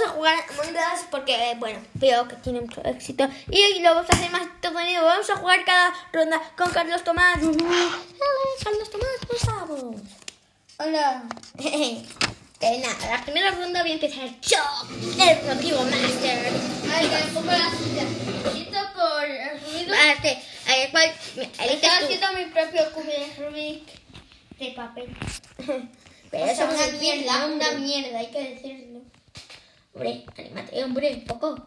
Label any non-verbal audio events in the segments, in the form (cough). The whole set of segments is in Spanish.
vamos a jugar Us porque, bueno, veo que tiene mucho éxito. Y lo vamos a hacer más entretenido. Vamos a jugar cada ronda con Carlos Tomás. Carlos Tomás, ¿cómo estamos? Hola. (laughs) Que nada, la primera ronda voy a empezar yo, el Rodrigo Master. Ay, pongo la silla. Quito por el ruido. Vale, a ver, ¿cuál? Eliges Estoy tú. haciendo mi propio cubo de Rubik de papel. (laughs) Pero O sea, eso una es mierda, una mierda, hay que decirlo. Hombre, anímate, hombre, un poco.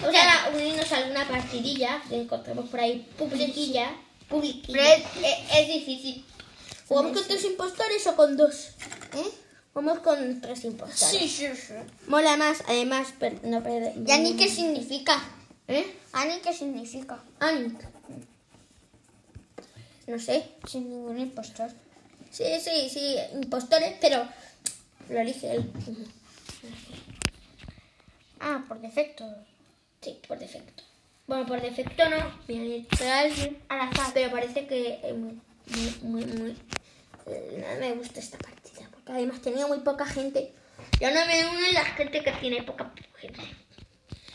Vamos a unirnos a alguna partidilla que encontremos por ahí publiquilla. Pero Publiquilla. es, es- es difícil. ¿Jugamos con tres impostores o con dos? ¿Eh? Jugamos con tres impostores. Sí, sí, sí. Mola más, además, per- no perder. ¿Y Ani qué significa? ¿Eh? ¿Ani qué significa? Anik. No sé. Sin ningún impostor. Sí, sí, sí, impostores, pero lo elige él. Ah, por defecto. Sí, por defecto. Bueno, por defecto no. A alguien al azar, pero parece que es muy, muy, muy, muy... eh, No me gusta esta partida, porque además tenía muy poca gente. Yo no me uno la gente que tiene poca gente.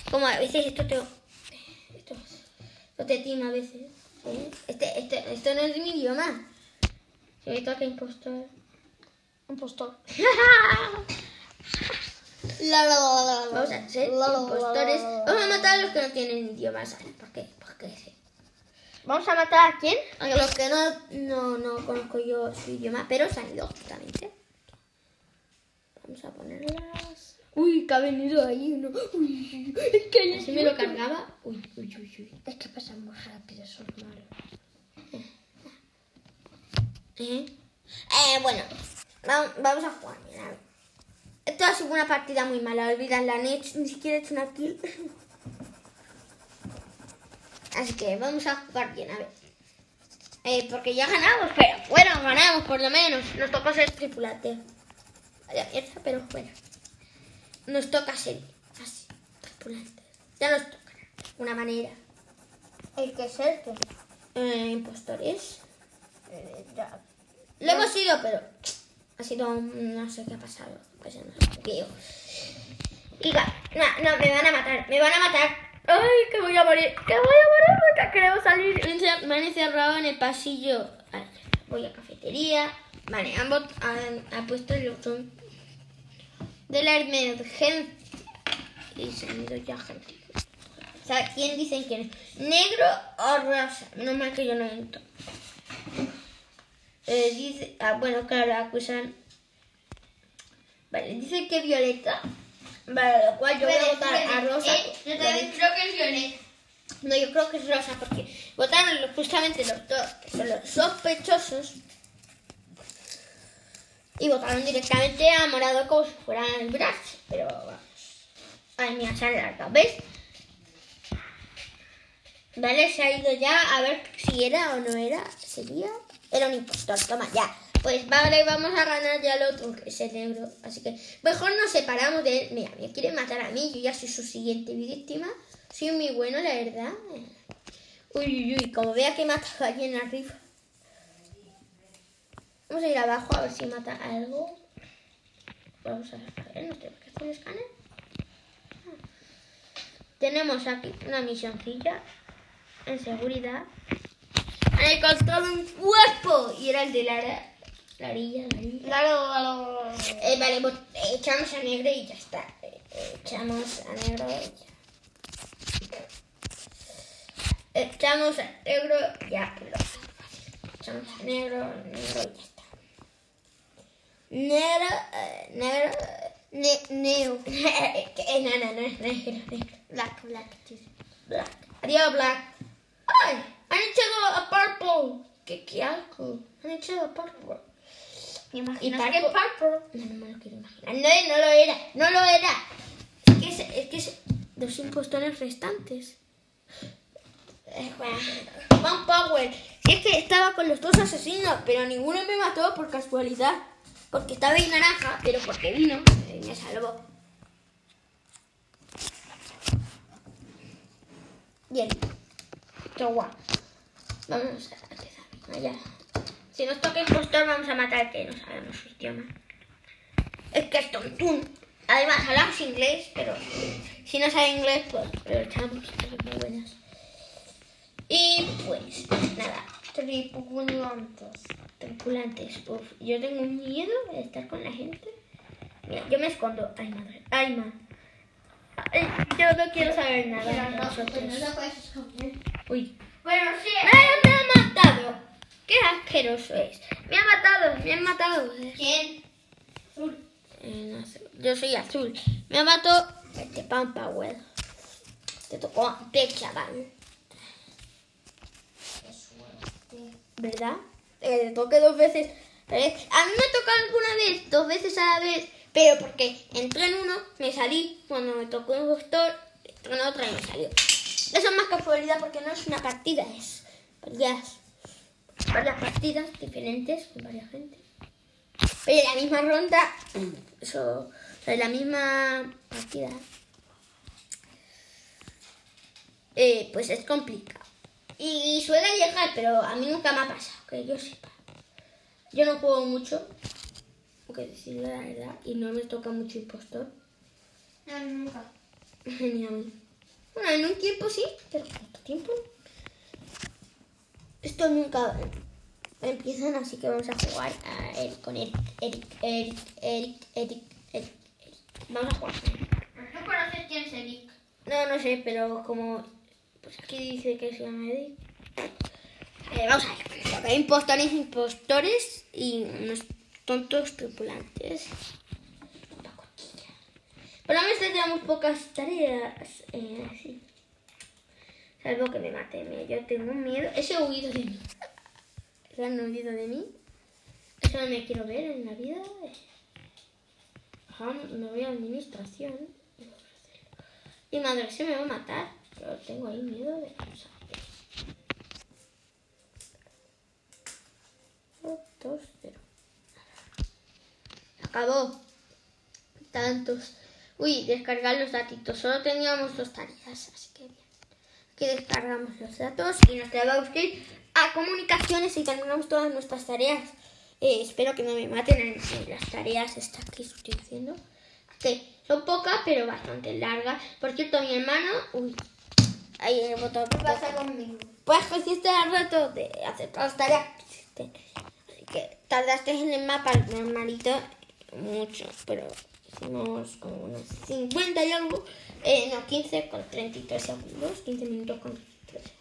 Como a veces esto te... Esto, esto te tima a veces. ¿sí? Este, este, esto no es mi idioma. Si me toca impostor... Impostor. (laughs) La, la, la, la, la. Vamos a ser impostores. Vamos a matar a los que no tienen idioma. ¿sabes? ¿Por qué? Porque sí. ¿Vamos a matar a quién? A los que no, no, no conozco yo su idioma, pero se han ido justamente. Vamos a ponerlas. Uy, que ha venido ahí uno. Uy, es que si me lo cargaba. Uy, uy, uy, uy. Es que pasan muy rápido, son malos. (laughs) ¿Eh? Eh, bueno, va- vamos a jugar. Esto ha sido una partida muy mala, olvidadla, ni, ni siquiera he hecho una kill. Así que vamos a jugar bien, a ver. Eh, porque ya ganamos, pero bueno, ganamos por lo menos. Nos toca ser tripulante. Vaya mierda, pero bueno. Nos toca ser así, tripulantes. Ya nos toca, alguna manera. El que es el que. Eh, impostores. Eh, ya. Lo hemos ido, pero ha sido no sé qué ha pasado. Pues no no, me van a matar, me van a matar. Ay, que voy a morir, que voy a morir porque queremos salir. Me han encerrado en el pasillo. Voy a cafetería. Vale, han, han puesto el botón de la emergencia. Y se han ido ya gente. O sea, ¿quién dicen quién es? ¿Negro o rosa? Menos mal que yo no entro. Eh, dice, ah, bueno, claro, acusan. Vale, dice que Violeta. Vale, lo cual yo voy a votar a Rosa. Eh, yo también creo que es Violeta. No, yo creo que es Rosa porque votaron justamente los dos, que son los sospechosos. Y votaron directamente a Morado como si fueran el Brax. Pero vamos. Ay, mía, se ha alargado, ¿ves? Vale, se ha ido ya a ver si era o no era. ¿Sería? Era un impostor, toma, ya. Pues vale, vamos a ganar ya el otro, que es el negro. Así que mejor nos separamos de él. Mira, me quiere matar a mí, yo ya soy su siguiente víctima. Soy muy bueno, la verdad. Uy, uy, uy, como vea que mata a alguien arriba. Vamos a ir abajo a ver si mata algo. Vamos a ver, ver, ¿no tenemos que hacer un escáner? Tenemos aquí una misioncilla en seguridad. Han encontrado un cuerpo y era el de Lara. Larilla, Larilla. Claro, claro. Eh, vale, pues, echamos a negro y ya está. Eh, echamos a negro y ya. Echamos a negro, ya. Lo, echamos a negro, negro y ya está. Negro, eh, negro. Ne Neo. (laughs) eh, no, no, no, negro, negro. Black, black. tío. Black. Adiós, Black. ¡Ay! Han echado a Purple. ¿Qué, qué asco? Han echado a Purple. ¿Me Y que Purple. No, no me lo quiero imaginar. No, no lo era. No lo era. Es que es, es, que es dos impostores restantes. Eh, bueno, One Power. Si es que estaba con los dos asesinos, pero ninguno me mató por casualidad. Porque estaba en naranja, pero porque vino y me salvó. Bien. Qué guay. Vamos a empezar. Allá. Si nos toca impostor, vamos a matar al que no sabemos su idioma. Es que es tontún. Además, hablamos inglés, pero si no sabe inglés, pues lo echamos. Cosas muy buenas. Y pues, nada. Tripulantes. Tripulantes. Uf, yo tengo miedo de estar con la gente. Mira, yo me escondo. Ay, madre. Ay, ma. Ay, yo no quiero saber nada Pero de no, nosotros. pues. Uy. Bueno, sí. ¡Ay, me ha matado! ¡Qué asqueroso es! ¡Me ha matado! ¡Me han matado! ¿Quién? Azul. Eh. Yo soy azul. Me mató este Pan Power. Te tocó de chaval. ¿verdad? Eh, te toqué dos veces. Eh, A mí me tocó alguna vez, dos veces a la vez, pero porque entré en uno, me salí. Cuando me tocó un doctor, entré en otro y me salió. Eso es más casualidad porque no es una partida, es varias, varias partidas diferentes con varias gente. Pero en la misma ronda, eso, en la misma partida, eh, pues es complicado. Y suele llegar, pero a mí nunca me ha pasado, que yo sepa. Yo no juego mucho, aunque decirle la verdad, y no me toca mucho impostor, No, nunca. (laughs) ni a mí. Bueno, en un tiempo sí, pero otro tiempo. Esto nunca empiezan, así que vamos a jugar a Eric, con Eric, Eric, Eric, Eric, Eric, Eric, Eric. Vamos a jugar Eric. ¿No conoces quién es Eric? No, no sé, pero como pues aquí dice que se llama Eddie. Eh, vamos a ver. Lo que hay impostores, impostores y unos tontos tripulantes. Pero a veces tenemos pocas tareas. Eh, así. Salvo que me maten. Mira, Yo tengo miedo. Ese huido de mí. Ese han huido de mí. Eso no me quiero ver en la vida. Ajá, me voy a administración. Mi madre se me va a matar, pero tengo ahí miedo de. Uno, dos, cero. Acabó. Tantos. Uy, descargar los datitos. Solo teníamos dos tareas, así que Aquí descargamos los datos y nos que ir a comunicaciones y terminamos todas nuestras tareas. Eh, espero que no me maten en, en las tareas estas que estoy haciendo. Que son pocas, pero bastante largas. Por cierto, mi hermano... Uy, ahí el botón. ¿Qué pasa conmigo? Pues consiste el rato de hacer todas las tareas que. Así que tardaste en el mapa normalito mucho, pero hicimos como unos 50 y algo. Eh, no, 15 con 33 segundos. 15 minutos con 33 segundos.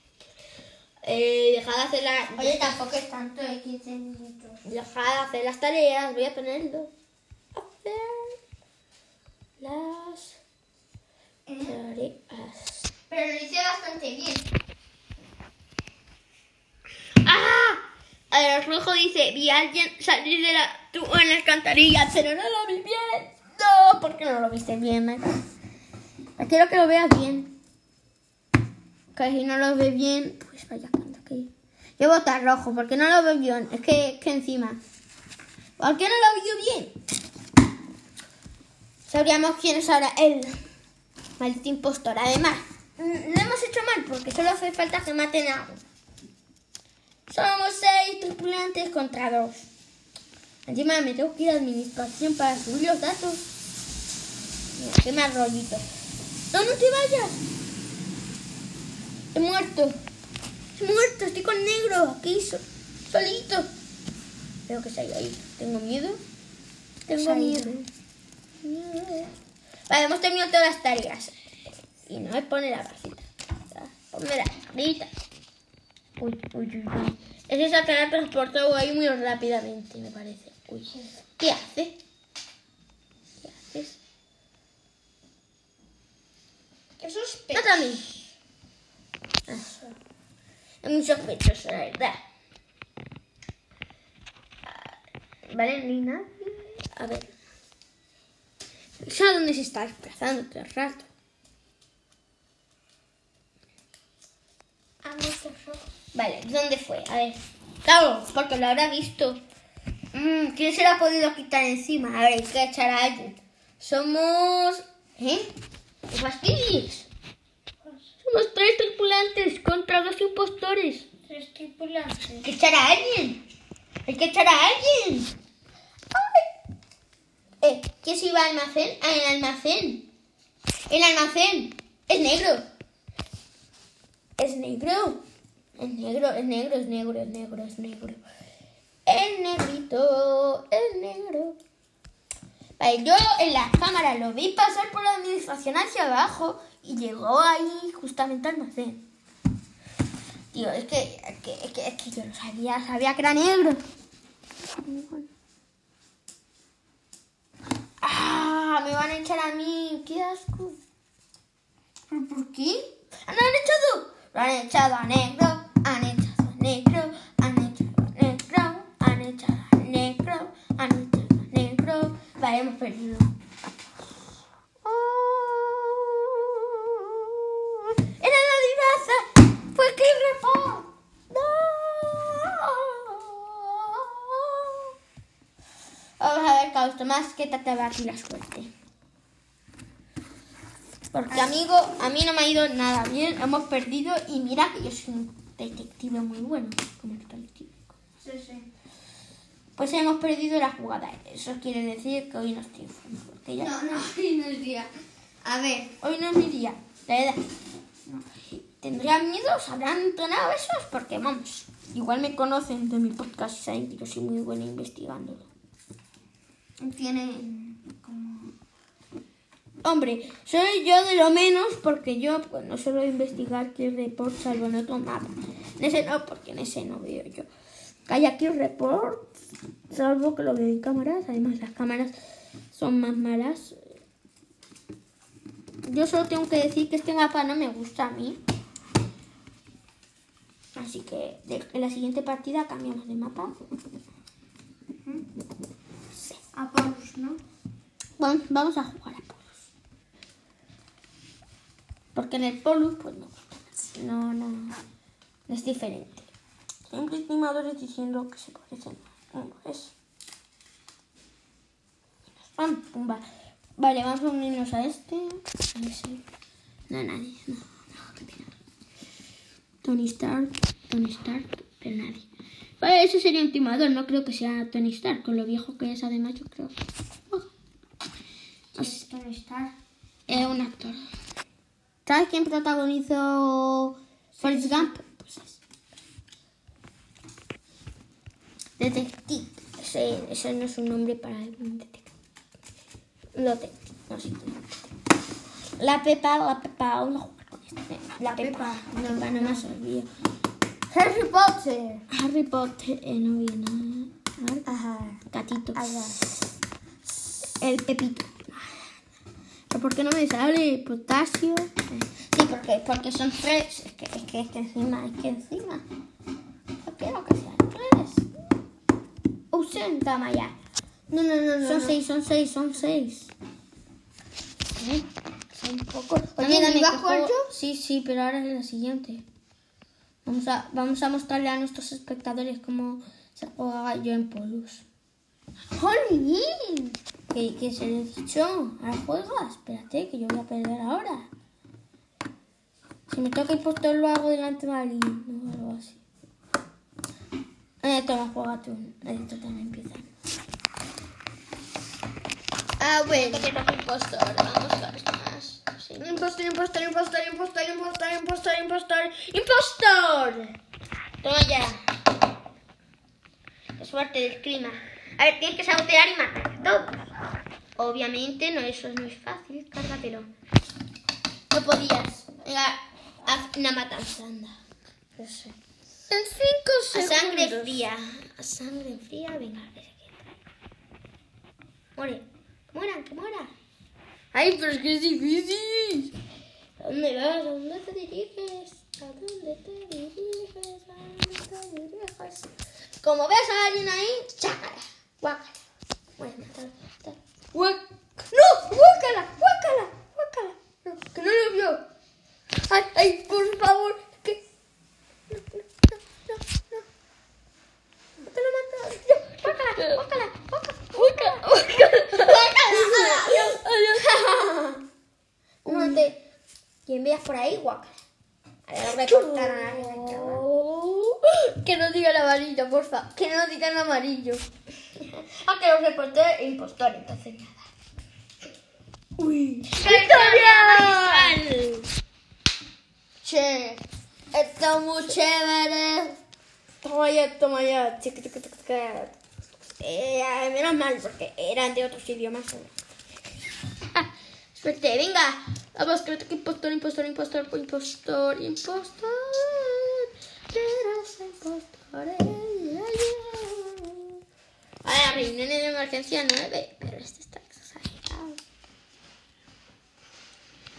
Eh, dejad de hacer la... Oye, tampoco es tanto de 15 minutos. Dejad de hacer las tareas. Voy a ponerlo. Hacer las tareas. Pero lo hice bastante bien. ¡Ah! El rojo dice, vi a alguien salir de la tu en la alcantarilla, pero no lo vi bien. No, ¿por qué no lo viste bien? Quiero que lo veas bien. Que si no lo ves bien, pues vaya cuando que... Yo voto a rojo, porque no lo veo bien. Es que, es que encima... ¿Por qué no lo vio bien? Sabríamos quién es ahora el maldito impostor. Además, lo hemos hecho mal, porque solo hace falta que maten a. Somos seis tripulantes contra dos. Encima me tengo que ir a administración para subir los datos. Qué más rollito. No, no te vayas. He muerto. He muerto, estoy con negro. Aquí so- solito. Veo que se ha ido ahí. Tengo miedo. Tengo miedo. Vale, hemos terminado todas las tareas. Y no me pone la. Ya, Ponme la barrita. Uy, uy, uy, uy. Es esa que la transportado ahí muy rápidamente, me parece. Uy, ¿qué hace? ¿Qué haces? Eso es a mí. Ah, Es muy sospechoso, la verdad. Ah, Vale, nadie. A ver. ¿Sabes dónde se está desplazando todo el rato? Ah, no, que rojo. Vale, ¿dónde fue? A ver. Claro, porque lo habrá visto. Mm, ¿Quién se lo ha podido quitar encima? A ver, hay que echar a alguien. Somos... ¿Eh? ¿Qué fastidies? Somos tres tripulantes contra dos impostores. Tres tripulantes. Hay que echar a alguien. Hay que echar a alguien. ¡Ay! Eh, ¿quién se iba al almacén? Ah, el almacén. El almacén. Es negro. Es negro. Es negro, es negro, es negro, es negro, es negro. Es negrito, es negro. Vale, yo en la cámara lo vi pasar por la administración hacia abajo y llegó ahí justamente al almacén. Tío, es que, es que, que, yo lo sabía, sabía que era negro. ¡Ah! Me van a echar a mí. ¡Qué asco! ¿Pero por qué? ¡Ah, no han echado! Lo han echado a negro, han echado a negro, han echado a negro, han echado a negro, han echado a negro. Vale, hemos perdido. ¡Oh! ¡Era la divaza! ¡Fue que report! ¡No! Vamos a ver, Caos Tomás, ¿qué tal te va aquí la suerte? Porque, amigo, a mí no me ha ido nada bien. Hemos perdido y mira que yo soy un detective muy bueno. Como el detective. Sí, sí. Pues hemos perdido la jugada. Eso quiere decir que hoy nos triunfamos. Porque ya No, no, hoy no es día. A ver, hoy no es mi día. La verdad. No. ¿Tendrían miedo? ¿Se habrán entonado esos? Porque vamos. Igual me conocen de mi podcast y saben que yo soy muy buena investigándolo. tiene como... Hombre, soy yo de lo menos porque yo pues, no suelo investigar Kill Report salvo en otro mapa. En ese no, porque en ese no veo yo. Calla Kill Report, salvo que lo veo en cámaras. Además, las cámaras son más malas. Yo solo tengo que decir que este mapa no me gusta a mí. Así que en la siguiente partida cambiamos de mapa. A Paulus, ¿no? Vamos, vamos a jugar a Polus. Porque en el Polus, pues me gusta más. No, no. no Es diferente. Siempre hay animadores diciendo que se parecen. Es. Pam, pumba. Vale, vamos a unirnos a este. A. No, nadie. No, no, que pena. Tony Stark, Tony Stark, pero nadie. Vale, ese sería un timador, no creo que sea Tony Stark, con lo viejo que es además, yo creo. Oh. Así- Tony Stark. es un actor. ¿Sabes quién protagonizó Forrest Gump? Pues es. Detective. Ese, ese no es un nombre para un detective. Lo tengo. No sé. La Pepa, la Pepa, vamos a jugar con este. La, Pepa. No, Pepa, no me has olvidado. Harry Potter. Harry Potter, eh, no vi nada. Ajá. Gatito. Ajá. El Pepito. ¿Pero por qué no me sale potasio? Sí, porque, porque son tres. Es que, es que, es que encima, es que encima. Quiero que sean 60, No, no, no, no. Son 6, son 6, son 6. ¿Eh? Son pocos. Oye, ¿no iba a jugar yo? Sí, sí, pero ahora es la siguiente. Vamos a, vamos a mostrarle a nuestros espectadores cómo se juega yo en Polus. ¡Jolín! ¿Qué, ¿Qué, se le ha dicho? Ahora juega. Espérate, que yo voy a perder ahora. Si me toca impostor lo hago delante de alguien o algo así. Eh, toma, juega tú. Esto también empieza. Ah, bueno. Que toca impostor. Vamos a ver más. Sí. Impostor, impostor, impostor, impostor, impostor, impostor, impostor, impostor. Toma ya. La suerte del clima. A ver, tienes que sabotear y matar. Obviamente, no, eso no es fácil. Cárgatelo. No podías. Venga, haz una matanza, anda. Eso. En cinco A segundos. sangre fría. A sangre fría, venga, a ver Muere. Que mueran, que mueran. Ay, pero es que es difícil. ¿A dónde vas? ¿A dónde te diriges? ¿A dónde te diriges? ¿A dónde te diriges? Como ves a alguien ahí, chácala, guácala. Bueno, tal, tal. Guac- ¡No! ¡Guácala! ¡Guácala! ¡Guácala! No, que no lo vio. Ay, ay, por favor. Que... No, no, te lo mato. No, guácala, guácala, guácala. Guácala. Adiós, adiós. No te... Quien veas por ahí, guácala. A ver, recortaron a Que no digan amarillo, porfa. Que no digan amarillo. Aunque los reporté impostor, entonces nada. Uy. ¡Victoria! Che, está muy chévere. Toma ya, toma ya. Eh, menos mal, porque eran de otros idiomas. (laughs) Suerte, venga. Vamos, creo que impostor, impostor, impostor, impostor, impostor. Eres impostor. Ahora, reunión de emergencia 9, pero este está exagerado.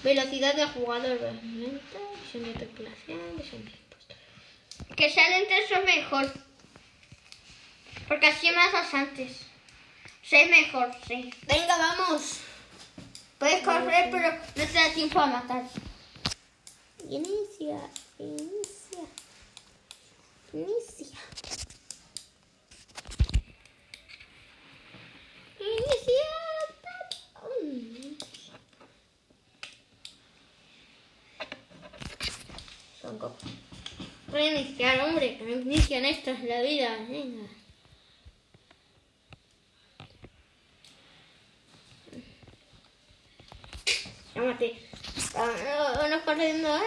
Velocidad de jugador, lenta, visión de tripulación, visión de. Que sea eso es mejor. Porque así me haces antes. Sé mejor, sí. Venga, vamos. Puedes correr, pero no te da tiempo a matar. Inicia, inicia. Inicia. Mm. Como- Reiniciar, hombre, que no inician esto en la vida. Venga. Llámate. Vamos corriendo. ¡Ah!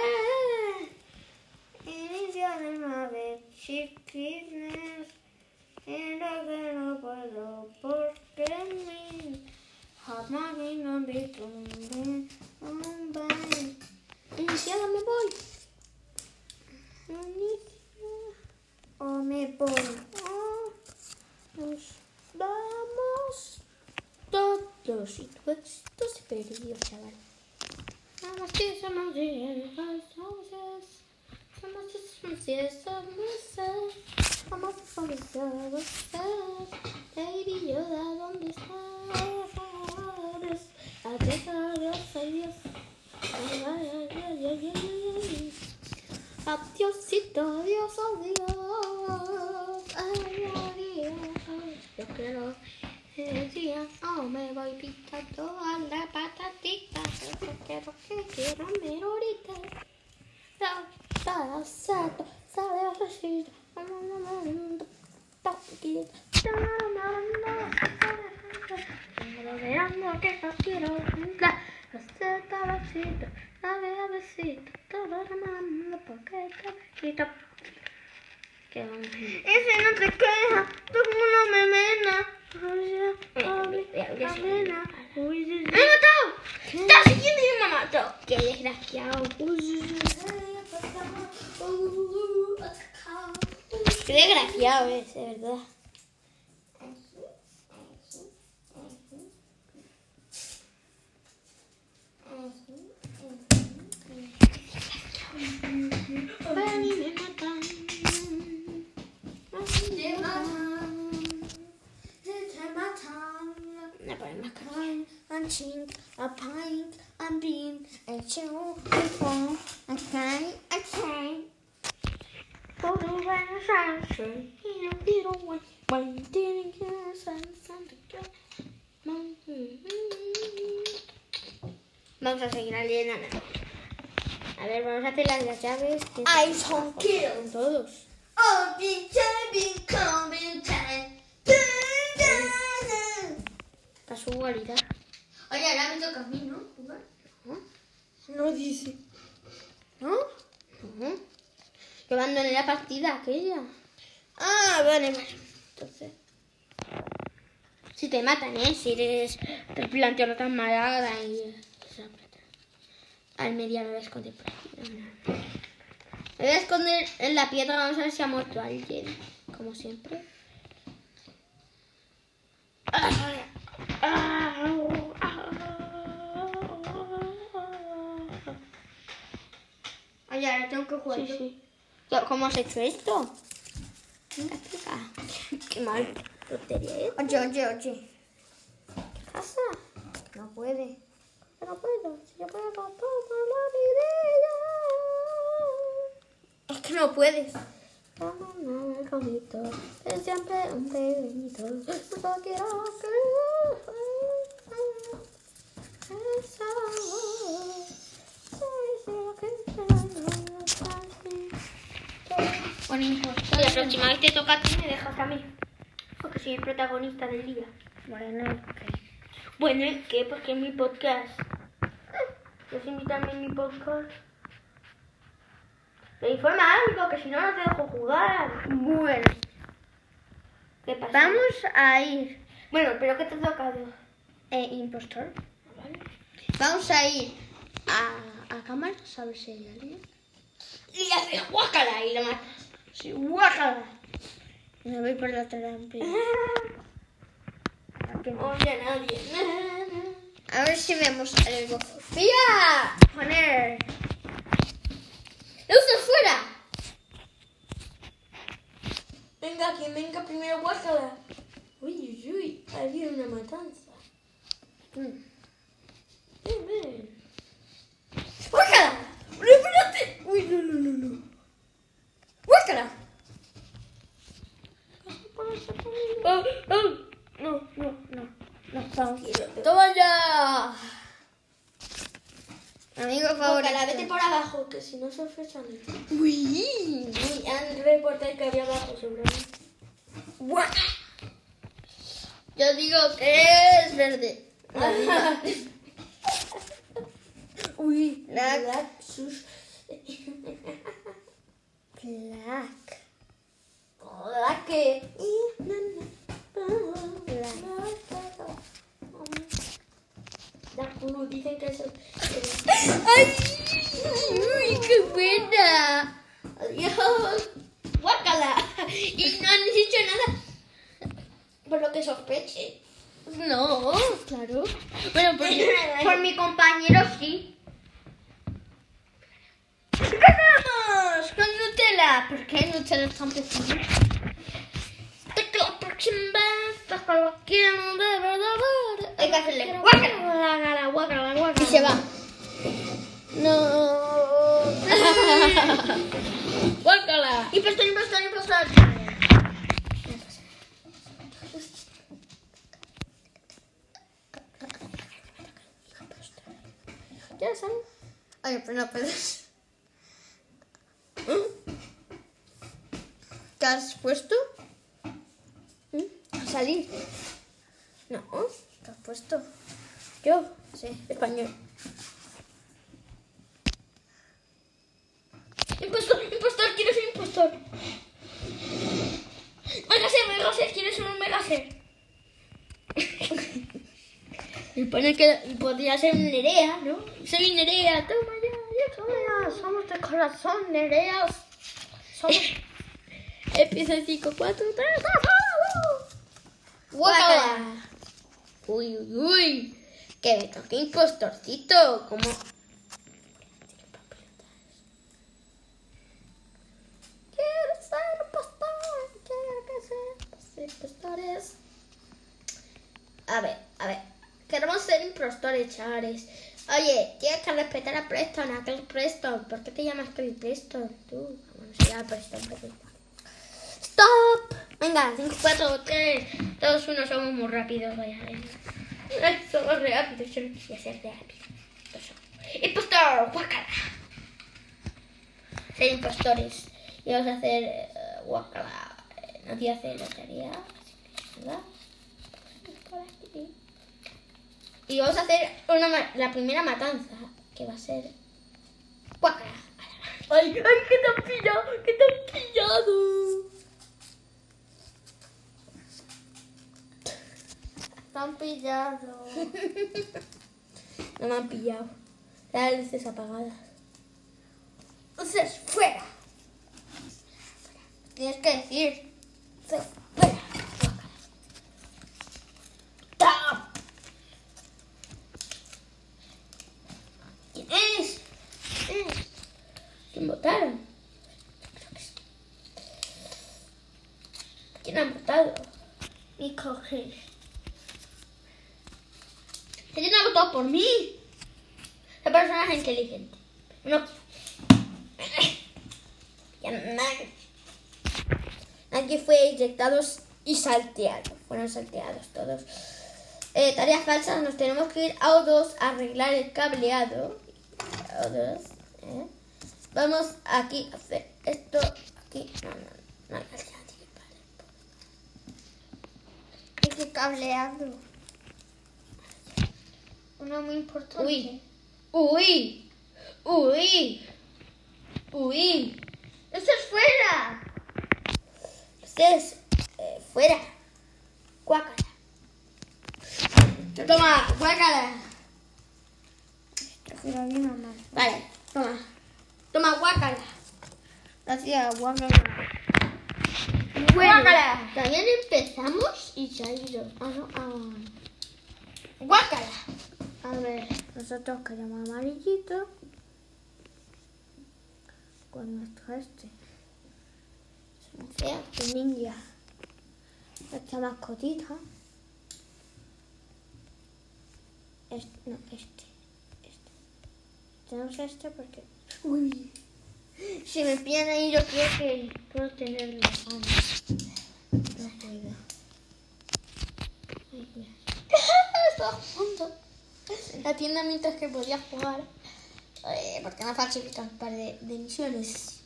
Inicia de una vez, chiquines. Y lo que no puedo, porque mi. Jamás no un buen. Iniciado me voy. O me voy. Nos vamos todos y todo esto se chaval. Vamos, somos rosas. Somos somos de somos Vamos a comenzar Baby ¿dónde estás? Adiósito, adiós, adiós. Ay, adiós. Yo quiero día, no me voy pintando a la patatita. Yo quiero que quiero merorita. Sara, sato, sale a recito. Verano que no quiero la receta la todo la mano Ese no te queja, tú no me mena. ¡Me he matado! ¡Está siguiendo y me mató! ¡Qué desgraciado! Qué desgraciado es, de verdad. chink, a pint, a bean, a chill, a fall, a kite, a kite. Go to a run, here, little one, when you didn't get a sun, sun to go. Mom, mom, mom, mom, mom, mom, mom, mom, mom, mom, mom, mom, mom, mom, A ver, vamos a hacer las, llaves. I don't kill. Todos. Oh, be time, coming time. Casualidad. Oye, ahora me toca a mí, ¿no? No dice. ¿No? Ujú. Yo abandoné la partida aquella. Ah, vale, vale. Entonces. Si te matan, ¿eh? Si eres tripulante o no tan malada y. Al media me voy a esconder por aquí. No, no. Me voy a esconder en la piedra. Vamos a ver si ha muerto alguien. Como siempre. Oye, ahora tengo que jugar. Sí, yo. sí. ¿Cómo has hecho esto? Explica. Qué mal. ¿eh? Oye, oye, oye. ¿Qué pasa? No puede. Que no puedo. Si yo puedo toda la Es que no puedes. vida. Como un comito. Es siempre un pequeñito. No quiero que... Eso. Bueno, La próxima vez te toca a ti me dejas a mí. Porque soy el protagonista del día. Bueno, ok. Bueno, ¿y qué? Porque es mi podcast. ¿Quieres invitarme en mi podcast? Te informa algo, que si no, no te dejo jugar. Bueno, ¿Qué pasa? vamos a ir. Bueno, pero ¿qué te ha tocado? Eh, impostor. Vale. Vamos a ir a, a cámara, a ver si hay alguien. Y haces guácala y lo matas. Sí, guácala. Me voy por la trampa. (laughs) Oye, nadie. (laughs) A ver si vemos algo. ¡Mira! Poner. ¡Luces fuera! Venga, quien venga primero, guácala. Uy, uy, uy, ha habido una matanza. Mm. Ven, ven. ¡Guácala! ¡No, espérate! Uy, no, no, no, no. ¡Guácala! Oh, oh. No, no, no. No. ¡Toma ya! Amigo favorito. Guácala, vete por abajo, que si no sorpresan. Uy. Uy, han reportado que había abajo sobre mí. ¡Guácala! Yo digo que es verde. (laughs) Uy, black. Black. Hola, que. Dark Blue, dicen que eso. ¡Ay! ¡Uy, qué buena! Adiós. Guácala. Y no han dicho nada. Por lo que sospeche. No, claro. Bueno, por, (laughs) Por mi compañero sí. ¡Ganamos! Con Nutella. ¿Por qué Nutella es tan? Hasta que la próxima vez. Hasta la Quiero de verdad. Hay que hacerle guácala, guácala, guácala, guácala. Y se va. No. (laughs) Guácala. Impostor, impostor, impostor. Ya sale. Ay, pero no puedes. ¿Qué has puesto? Salir. No, ¿Qué has puesto? yo, Sí. español. Impostor, impostor, quiero ser impostor. Megaser, Megaser, quiero ser un Megaser. (laughs) Y pone que podría ser un Nerea, ¿no? Soy Nerea, toma ya, ya toma ya. Somos de corazón, Nereas. Somos. En 5, 4, 3, 2, Guácala. Uy, uy, uy. Que me toque impostorcito. Como. Quiero ser impostor, quiero que seas impostores. A ver, a ver. Queremos ser impostores, chavales. Oye, tienes que respetar a Preston, a Kelly Preston. ¿Por qué te llamas Kelly Preston? Tú. Bueno, se llama Preston. ¡Stop! Venga, 5, 4, 3, 2, 1, somos muy rápidos, vaya. venga. Somos rápidos, yo no quisiera ser rápido. Impostor, guácala. Ser impostores. Y vamos a hacer... eh, guacala. Eh, Nadie hace lotería. ¿Verdad? Por aquí. Y vamos a hacer una, la primera matanza. Que va a ser... Guacala. Ay, ay, que te han pillado, que te han pillado. Están pillados. (laughs) No me han pillado. Las luces apagadas. Luces fuera. Tienes que decir. Fuera. Guácala. ¡Stop! ¿Quién es? ¿Quién es? ¿Quién votaron? ¿Quién ha votado? Y coges. ¿Quién ha votado por mí? Esa persona es inteligente. No. Aquí fue inyectados y salteados. Fueron salteados todos. Eh, tareas falsas. Nos tenemos que ir a O2 a arreglar el cableado. O2. ¿eh? Vamos aquí a hacer esto. Aquí. No, no, no hay que cableado. Una muy importante. Uy. Uy. Uy. Uy. ¡Eso es fuera! Ustedes, eh, fuera. Guácala. Toma, guácala. Vale, toma. Toma, guácala. Gracias, guácala. Bueno, Guácala. también empezamos y se ha ido. Ah, no, ah. Guácala. A ver, nosotros queremos amarillito. Con nuestro este. Fea. El ninja. Esta mascotita. Este, no, este. Este. Tenemos este porque. Uy. Si me pillan ahí, yo creo que puedo tener la mano. No puedo. (laughs) la tienda mientras que podía jugar. Eh, porque me falsifican un par de, de misiones.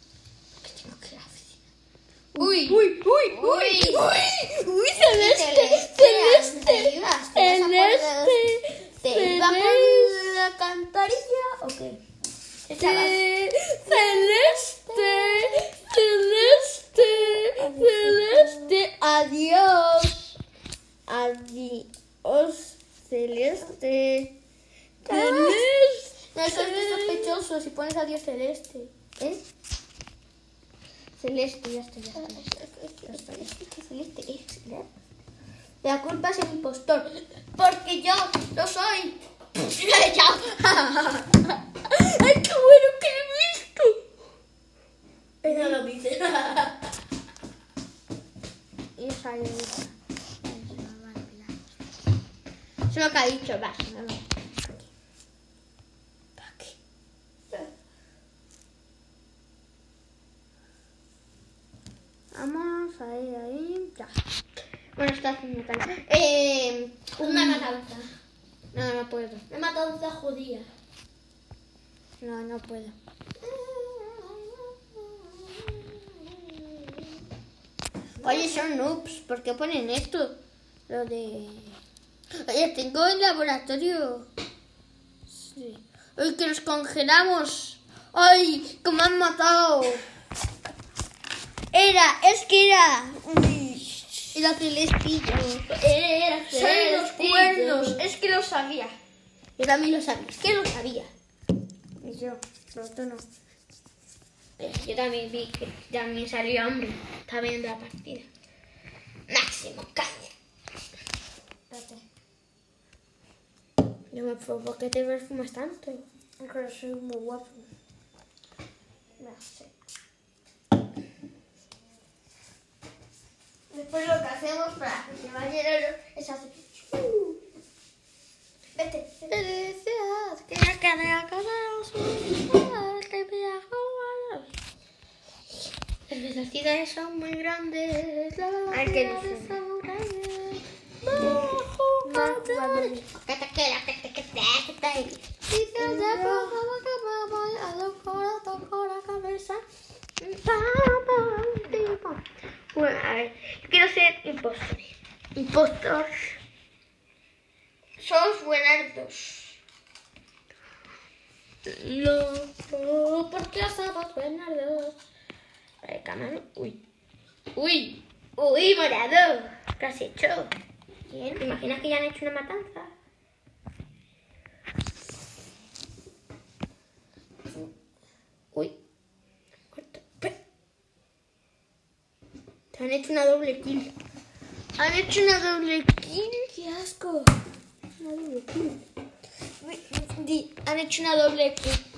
Que tengo que ir a la oficina. Uy. uy, uy, uy, uy, uy, celeste, celeste, ¿dónde ibas? ¿Te vas a celeste, ¿Te por la alcantarilla o qué? Echabas. celeste, celeste, celeste, adiós, adiós, celeste, celeste. No, eso es sospechoso si pones adiós celeste. ¿Eh? Celeste, ya está, ya está. Ya está, ya está. ¿Qué celeste es? La culpa es el impostor. Porque yo lo soy. (laughs) ¡Ay, qué bueno que lo he visto! Ella lo dice. (laughs) Y esa es Eso es lo que ha dicho, va. Aquí. Vamos, ahí, ahí, ya. Bueno, está haciendo tal. Eh, una matanza. No, no puedo. Una matanza judía. No, no puedo. Oye, son noobs. ¿Por qué ponen esto? Lo de... Oye, tengo el laboratorio. Sí. ¡Ay, que nos congelamos! ¡Ay, que me han matado! Era, es que era... Era celestillo. Era Son los celestillo. cuernos, es que lo sabía. Yo también lo sabía. Es que lo sabía. Y yo, pero tú no. Eh, Yo también vi que también salió hambre. Está viendo la partida. Máximo caña. Espérate. Yo me ¿por qué te perfumas tanto? Es que soy muy guapo. Después lo que hacemos para que se vaya el es hacer... Vete. Felicidad, que ya que jugado. Las velocidades son muy grandes. La Ay. Bajo Que te que te a la cabeza. Bueno, a ver, quiero ser impostor. Impostor. Somos buenardos. No, porque somos buenardos. A ver, cámara. Uy. Uy. Uy, morado. ¿Qué has hecho? ¿Quién? ¿Te imaginas que ya han hecho una matanza? Uy. Corta. Pe- Te han hecho una doble kill. Han hecho una doble kill. ¡Qué asco! Una doble kill. Han hecho una doble kill.